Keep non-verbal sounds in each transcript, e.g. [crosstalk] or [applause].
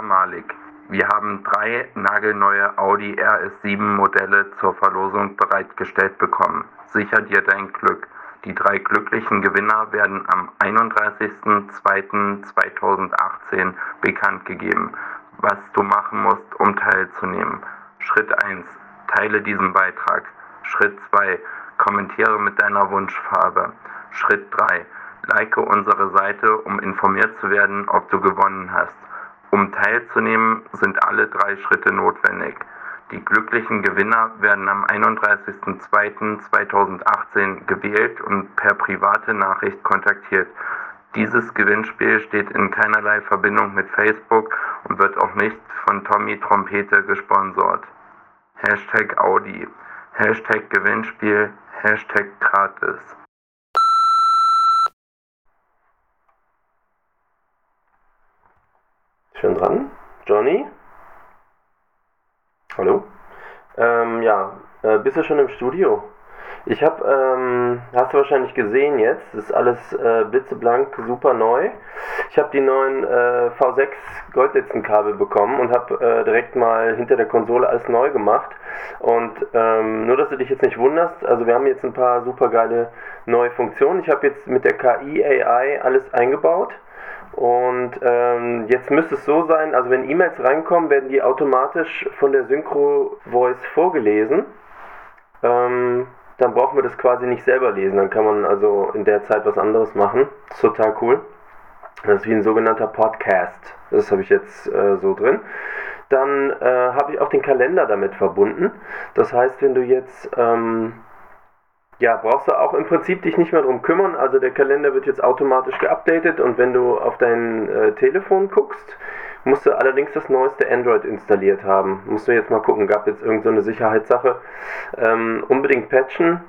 Malik, wir haben drei nagelneue Audi RS7 Modelle zur Verlosung bereitgestellt bekommen. Sicher dir dein Glück. Die drei glücklichen Gewinner werden am 31.02.2018 bekannt gegeben. Was du machen musst, um teilzunehmen. Schritt 1. Teile diesen Beitrag. Schritt 2. Kommentiere mit deiner Wunschfarbe. Schritt 3. Like unsere Seite, um informiert zu werden, ob du gewonnen hast. Um teilzunehmen, sind alle drei Schritte notwendig. Die glücklichen Gewinner werden am 31.02.2018 gewählt und per private Nachricht kontaktiert. Dieses Gewinnspiel steht in keinerlei Verbindung mit Facebook und wird auch nicht von Tommy Trompete gesponsert. Hashtag Audi, Hashtag Gewinnspiel, Hashtag gratis. Schon dran? Johnny? Hallo? Ähm, ja, äh, bist du schon im Studio? Ich habe, ähm, hast du wahrscheinlich gesehen jetzt, ist alles äh, blitzeblank, super neu. Ich habe die neuen äh, V6 Goldletzenkabel bekommen und habe äh, direkt mal hinter der Konsole alles neu gemacht. Und ähm, nur, dass du dich jetzt nicht wunderst, also wir haben jetzt ein paar super geile neue Funktionen. Ich habe jetzt mit der KI AI alles eingebaut. Und ähm, jetzt müsste es so sein, also wenn E-Mails reinkommen, werden die automatisch von der Synchro Voice vorgelesen. Ähm, dann brauchen wir das quasi nicht selber lesen. Dann kann man also in der Zeit was anderes machen. Das ist total cool. Das ist wie ein sogenannter Podcast. Das habe ich jetzt äh, so drin. Dann äh, habe ich auch den Kalender damit verbunden. Das heißt, wenn du jetzt ähm, ja, brauchst du auch im Prinzip dich nicht mehr drum kümmern. Also der Kalender wird jetzt automatisch geupdatet und wenn du auf dein äh, Telefon guckst, musst du allerdings das neueste Android installiert haben. Musst du jetzt mal gucken, gab jetzt irgendeine so Sicherheitssache. Ähm, unbedingt patchen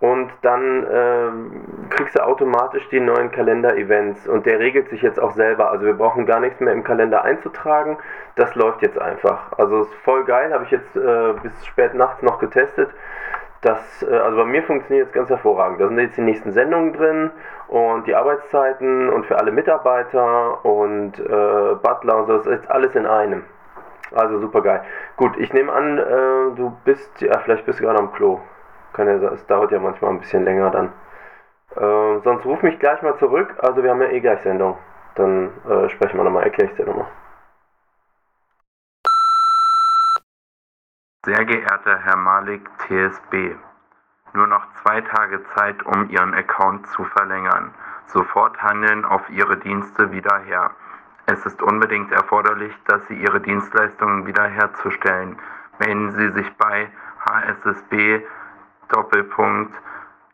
und dann ähm, kriegst du automatisch die neuen Kalender-Events und der regelt sich jetzt auch selber. Also wir brauchen gar nichts mehr im Kalender einzutragen. Das läuft jetzt einfach. Also ist voll geil, habe ich jetzt äh, bis spät nachts noch getestet. Das, äh, also bei mir funktioniert es ganz hervorragend. Da sind jetzt die nächsten Sendungen drin und die Arbeitszeiten und für alle Mitarbeiter und äh, Butler und so. Das ist alles in einem. Also super geil. Gut, ich nehme an, äh, du bist, ja, vielleicht bist du gerade am Klo. Kann ja, es dauert ja manchmal ein bisschen länger dann. Äh, sonst ruf mich gleich mal zurück. Also wir haben ja eh gleich Sendung. Dann äh, sprechen wir nochmal, erkläre ich dir nochmal. Sehr geehrter Herr Malik TSB, nur noch zwei Tage Zeit, um Ihren Account zu verlängern. Sofort handeln auf Ihre Dienste wieder her. Es ist unbedingt erforderlich, dass Sie Ihre Dienstleistungen wiederherzustellen. Melden Sie sich bei HSSB Doppelpunkt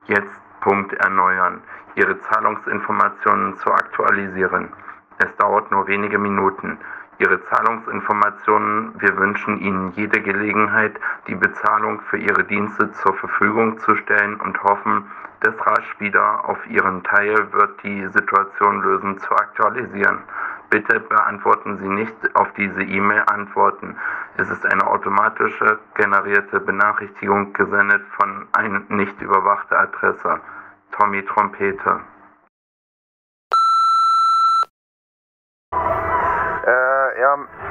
jetzt Punkt erneuern, Ihre Zahlungsinformationen zu aktualisieren. Es dauert nur wenige Minuten. Ihre Zahlungsinformationen. Wir wünschen Ihnen jede Gelegenheit, die Bezahlung für Ihre Dienste zur Verfügung zu stellen und hoffen, das rasch wieder auf Ihren Teil wird die Situation lösen zu aktualisieren. Bitte beantworten Sie nicht auf diese E-Mail-Antworten. Es ist eine automatische generierte Benachrichtigung gesendet von einer nicht überwachte Adresse. Tommy Trompete.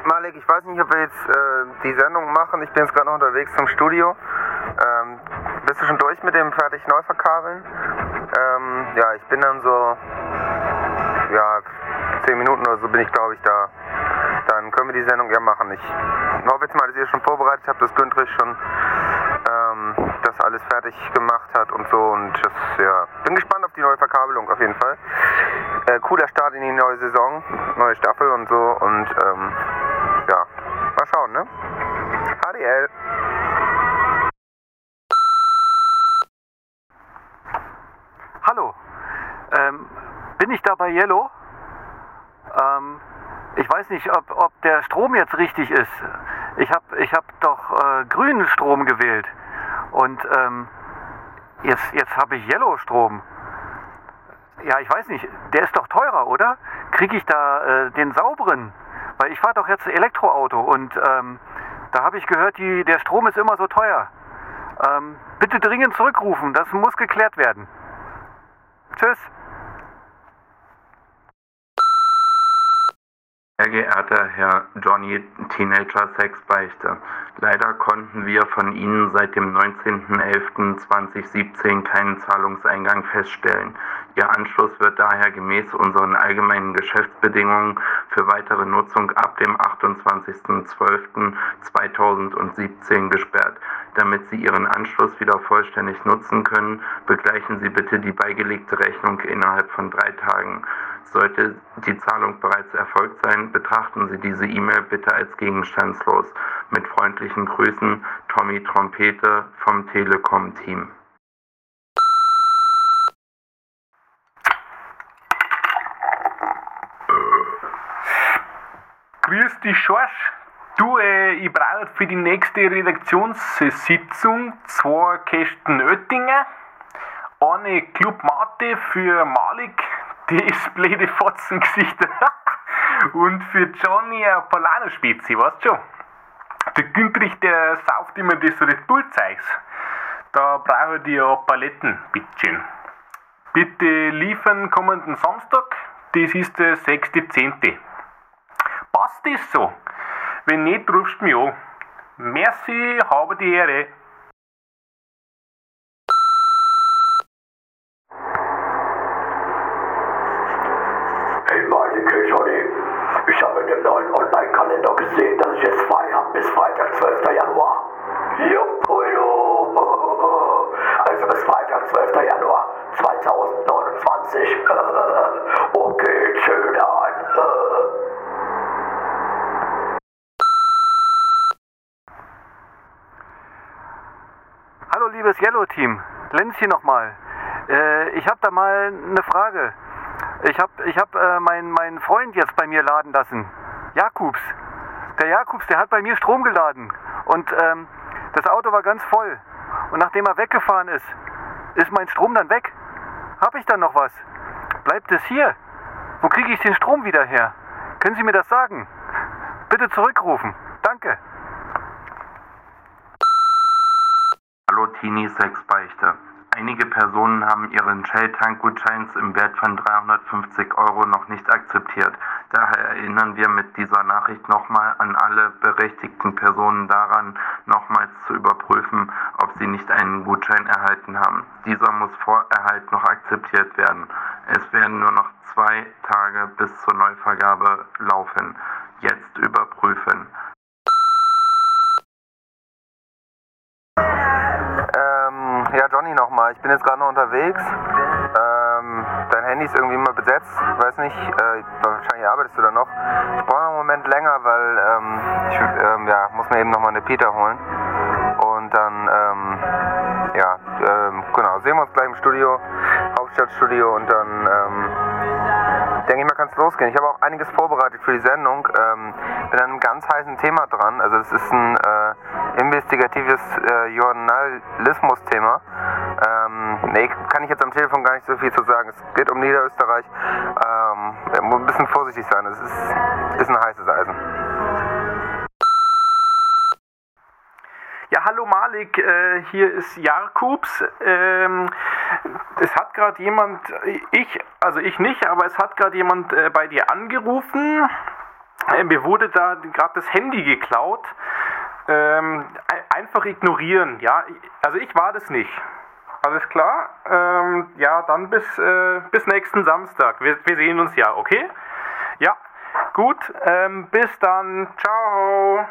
Malik, ich weiß nicht, ob wir jetzt äh, die Sendung machen. Ich bin jetzt gerade noch unterwegs zum Studio. Ähm, bist du schon durch mit dem fertig neu verkabeln? Ähm, ja, ich bin dann so, ja, zehn Minuten oder so bin ich, glaube ich, da. Dann können wir die Sendung ja machen. Ich hoffe jetzt mal, dass ihr schon vorbereitet habt, dass Güntrich schon das alles fertig gemacht hat und so. Und das, ja, bin gespannt auf die neue Verkabelung auf jeden Fall. Äh, cooler Start in die neue Saison, neue Staffel und so. Und ähm, ja, mal schauen, ne? HDL. Hallo, ähm, bin ich da bei Yellow? Ähm, ich weiß nicht, ob, ob der Strom jetzt richtig ist. Ich habe ich hab doch äh, grünen Strom gewählt. Und ähm, jetzt, jetzt habe ich Yellow-Strom. Ja, ich weiß nicht, der ist doch teurer, oder? Kriege ich da äh, den sauberen? Weil ich fahre doch jetzt Elektroauto und ähm, da habe ich gehört, die, der Strom ist immer so teuer. Ähm, bitte dringend zurückrufen, das muss geklärt werden. Tschüss. Sehr geehrter Herr Johnny Teenager Sex Beichte, leider konnten wir von Ihnen seit dem 19.11.2017 keinen Zahlungseingang feststellen. Ihr Anschluss wird daher gemäß unseren allgemeinen Geschäftsbedingungen für weitere Nutzung ab dem 28.12.2017 gesperrt. Damit Sie Ihren Anschluss wieder vollständig nutzen können, begleichen Sie bitte die beigelegte Rechnung innerhalb von drei Tagen. Sollte die Zahlung bereits erfolgt sein, betrachten Sie diese E-Mail bitte als gegenstandslos. Mit freundlichen Grüßen, Tommy Trompete vom Telekom-Team. Grüß dich, Schorsch. Du, äh, ich brauche für die nächste Redaktionssitzung zwei Kästen Oettinger, eine Club Mate für Malik, das blöde Fotzengesicht, [laughs] und für Johnny ein Polano-Spezi, weißt schon? Der Güntrich, der sauft immer das Red Bull-Zeugs. Da brauche ich ja Paletten, bitteschön. Bitte liefern kommenden Samstag, das ist der 6.10. Passt das so? Wenn nicht, rufst du mich an. Merci, habe die Ehre. Hey Malik, hey Johnny. Ich habe in dem neuen Online-Kalender gesehen, dass ich jetzt frei habe bis Freitag, 12. Januar. Juppolo! Also bis Freitag, 12. Januar 2029. okay, schön an. Liebes Yellow-Team, Lenz hier nochmal. Äh, ich habe da mal eine Frage. Ich habe ich hab, äh, meinen mein Freund jetzt bei mir laden lassen. Jakubs. Der Jakubs, der hat bei mir Strom geladen. Und ähm, das Auto war ganz voll. Und nachdem er weggefahren ist, ist mein Strom dann weg. Habe ich dann noch was? Bleibt es hier? Wo kriege ich den Strom wieder her? Können Sie mir das sagen? Bitte zurückrufen. Danke. Hallo Teenie Sex Beichte. Einige Personen haben ihren Shell-Tankgutscheins im Wert von 350 Euro noch nicht akzeptiert. Daher erinnern wir mit dieser Nachricht nochmal an alle berechtigten Personen daran, nochmals zu überprüfen, ob sie nicht einen Gutschein erhalten haben. Dieser muss vor Erhalt noch akzeptiert werden. Es werden nur noch zwei Tage bis zur Neuvergabe laufen. Jetzt überprüfen. Ähm, ja, Johnny nochmal. Ich bin jetzt gerade noch unterwegs. Ähm, dein Handy ist irgendwie immer besetzt. Weiß nicht, äh, wahrscheinlich arbeitest du da noch. Ich brauche noch einen Moment länger, weil ähm, ich ähm, ja, muss mir eben nochmal eine Peter holen. Und dann, ähm, ja, ähm, genau, sehen wir uns gleich im Studio, Hauptstadtstudio und dann, ähm, denke mal, kann es losgehen. Ich habe auch einiges vorbereitet für die Sendung. Ähm, bin an einem ganz heißen Thema dran. Also es ist ein äh, investigatives äh, Journalismus-Thema. Ähm, nee, kann ich jetzt am Telefon gar nicht so viel zu sagen. Es geht um Niederösterreich. Ähm, muss ein bisschen vorsichtig sein. Es ist, ist ein heißes Eisen. Ja, hallo Malik, äh, hier ist Jakubs. Ähm, es hat gerade jemand, ich, also ich nicht, aber es hat gerade jemand äh, bei dir angerufen. Äh, mir wurde da gerade das Handy geklaut. Ähm, ein- einfach ignorieren, ja. Also ich war das nicht. Alles klar? Ähm, ja, dann bis, äh, bis nächsten Samstag. Wir, wir sehen uns ja, okay? Ja, gut. Ähm, bis dann. Ciao.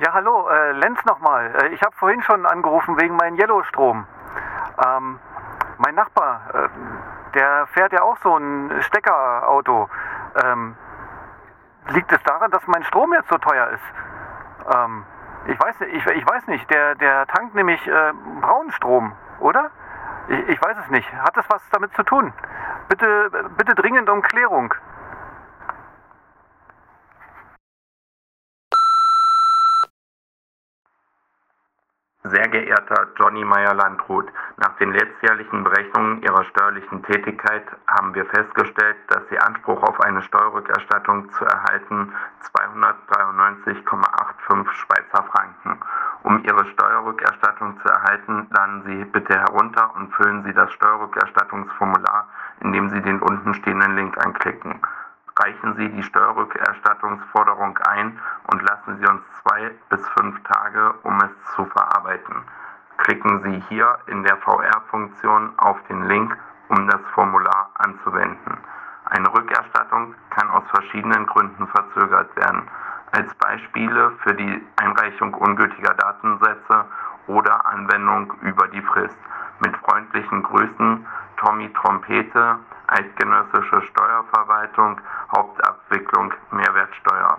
Ja, hallo, äh, Lenz nochmal. Äh, ich habe vorhin schon angerufen wegen meinem Yellow-Strom. Ähm, mein Nachbar, äh, der fährt ja auch so ein Steckerauto. Ähm, liegt es daran, dass mein Strom jetzt so teuer ist? Ähm, ich weiß ich, ich weiß nicht. Der, der tankt nämlich äh, braunen Strom, oder? Ich, ich weiß es nicht. Hat das was damit zu tun? Bitte, bitte dringend um Klärung. Sehr geehrter Johnny Meyer-Landrut, nach den letztjährlichen Berechnungen Ihrer steuerlichen Tätigkeit haben wir festgestellt, dass Sie Anspruch auf eine Steuerrückerstattung zu erhalten 293,85 Schweizer Franken. Um Ihre Steuerrückerstattung zu erhalten, laden Sie bitte herunter und füllen Sie das Steuerrückerstattungsformular, indem Sie den untenstehenden Link anklicken. Reichen Sie die Steuerrückerstattungsforderung ein und lassen Sie uns zwei bis fünf Tage, um es verarbeiten. Klicken Sie hier in der VR-Funktion auf den Link, um das Formular anzuwenden. Eine Rückerstattung kann aus verschiedenen Gründen verzögert werden. Als Beispiele für die Einreichung ungültiger Datensätze oder Anwendung über die Frist. Mit freundlichen Grüßen, Tommy Trompete, Eidgenössische Steuerverwaltung, Hauptabwicklung Mehrwertsteuer.